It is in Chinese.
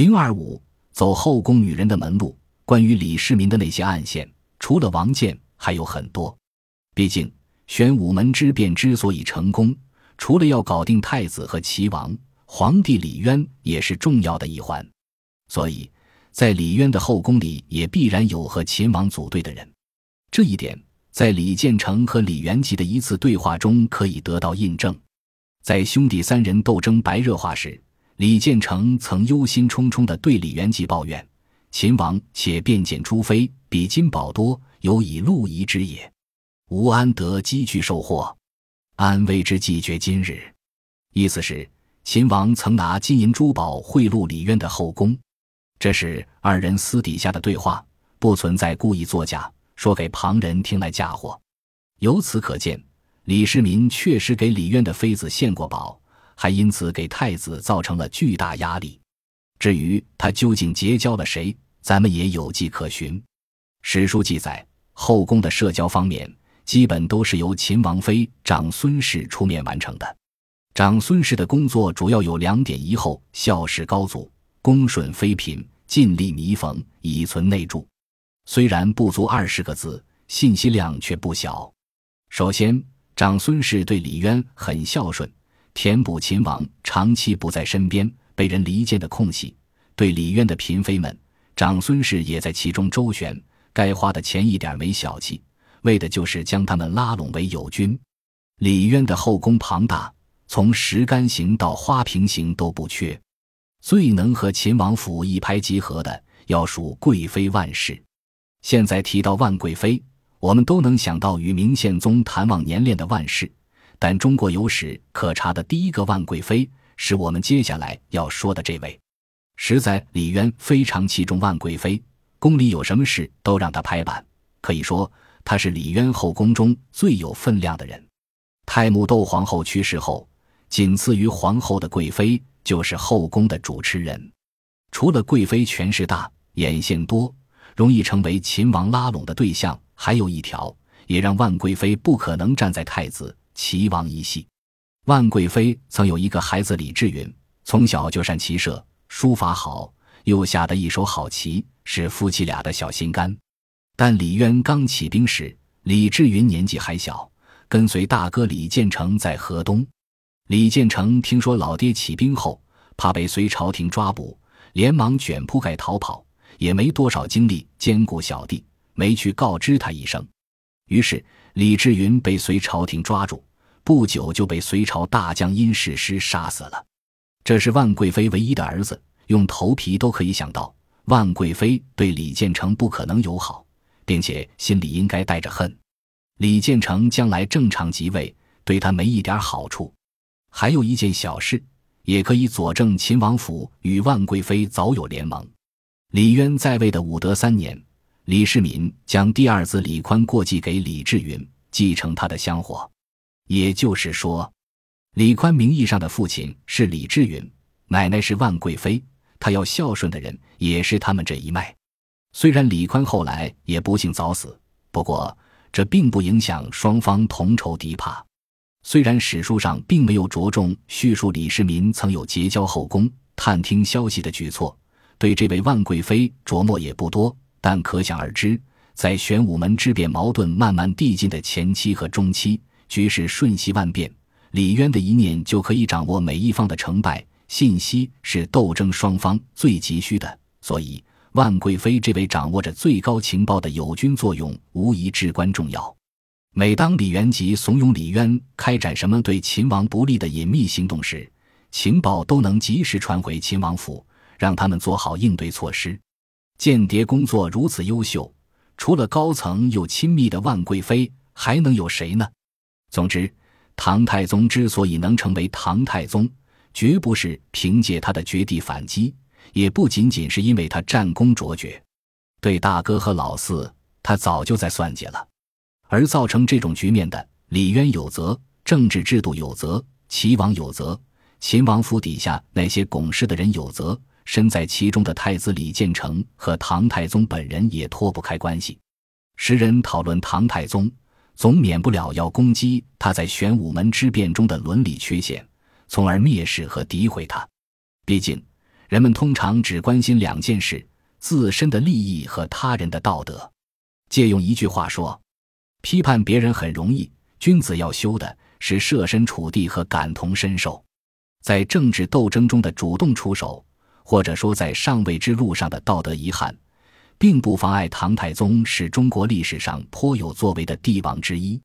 零二五走后宫女人的门路，关于李世民的那些暗线，除了王建还有很多。毕竟玄武门之变之所以成功，除了要搞定太子和齐王，皇帝李渊也是重要的一环。所以在李渊的后宫里，也必然有和秦王组队的人。这一点在李建成和李元吉的一次对话中可以得到印证。在兄弟三人斗争白热化时，李建成曾忧心忡忡地对李元吉抱怨：“秦王且便见诸妃，比金宝多，有以路夷之也。吾安得积聚受获？安为之计绝今日？”意思是秦王曾拿金银珠宝贿赂李渊的后宫。这是二人私底下的对话，不存在故意作假，说给旁人听来嫁祸。由此可见，李世民确实给李渊的妃子献过宝。还因此给太子造成了巨大压力。至于他究竟结交了谁，咱们也有迹可循。史书记载，后宫的社交方面基本都是由秦王妃长孙氏出面完成的。长孙氏的工作主要有两点：一后孝事高祖，恭顺妃嫔，尽力弥缝，以存内助。虽然不足二十个字，信息量却不小。首先，长孙氏对李渊很孝顺。填补秦王长期不在身边、被人离间的空隙，对李渊的嫔妃们，长孙氏也在其中周旋，该花的钱一点没小气，为的就是将他们拉拢为友军。李渊的后宫庞大，从石干行到花瓶行都不缺，最能和秦王府一拍即合的，要数贵妃万氏。现在提到万贵妃，我们都能想到与明宪宗谈忘年恋的万氏。但中国有史可查的第一个万贵妃，是我们接下来要说的这位。实在李渊非常器重万贵妃，宫里有什么事都让她拍板，可以说她是李渊后宫中最有分量的人。太穆窦皇后去世后，仅次于皇后的贵妃就是后宫的主持人。除了贵妃权势大、眼线多，容易成为秦王拉拢的对象，还有一条也让万贵妃不可能站在太子。齐王一系，万贵妃曾有一个孩子李志云，从小就善骑射，书法好，又下得一手好棋，是夫妻俩的小心肝。但李渊刚起兵时，李志云年纪还小，跟随大哥李建成在河东。李建成听说老爹起兵后，怕被隋朝廷抓捕，连忙卷铺盖逃跑，也没多少精力兼顾小弟，没去告知他一声。于是李志云被隋朝廷抓住。不久就被隋朝大将殷世师杀死了。这是万贵妃唯一的儿子，用头皮都可以想到，万贵妃对李建成不可能友好，并且心里应该带着恨。李建成将来正常即位，对他没一点好处。还有一件小事，也可以佐证秦王府与万贵妃早有联盟。李渊在位的武德三年，李世民将第二子李宽过继给李志云，继承他的香火。也就是说，李宽名义上的父亲是李志云，奶奶是万贵妃，他要孝顺的人也是他们这一脉。虽然李宽后来也不幸早死，不过这并不影响双方同仇敌忾。虽然史书上并没有着重叙述李世民曾有结交后宫、探听消息的举措，对这位万贵妃琢磨也不多，但可想而知，在玄武门之变矛盾慢慢递进的前期和中期。局势瞬息万变，李渊的一念就可以掌握每一方的成败。信息是斗争双方最急需的，所以万贵妃这位掌握着最高情报的友军作用，无疑至关重要。每当李元吉怂恿李渊开展什么对秦王不利的隐秘行动时，情报都能及时传回秦王府，让他们做好应对措施。间谍工作如此优秀，除了高层又亲密的万贵妃，还能有谁呢？总之，唐太宗之所以能成为唐太宗，绝不是凭借他的绝地反击，也不仅仅是因为他战功卓绝。对大哥和老四，他早就在算计了。而造成这种局面的，李渊有责，政治制度有责，齐王有责，秦王府底下那些拱事的人有责，身在其中的太子李建成和唐太宗本人也脱不开关系。时人讨论唐太宗。总免不了要攻击他在玄武门之变中的伦理缺陷，从而蔑视和诋毁他。毕竟，人们通常只关心两件事：自身的利益和他人的道德。借用一句话说，批判别人很容易，君子要修的是设身处地和感同身受。在政治斗争中的主动出手，或者说在上位之路上的道德遗憾，并不妨碍唐太宗是中国历史上颇有作为的帝王之一。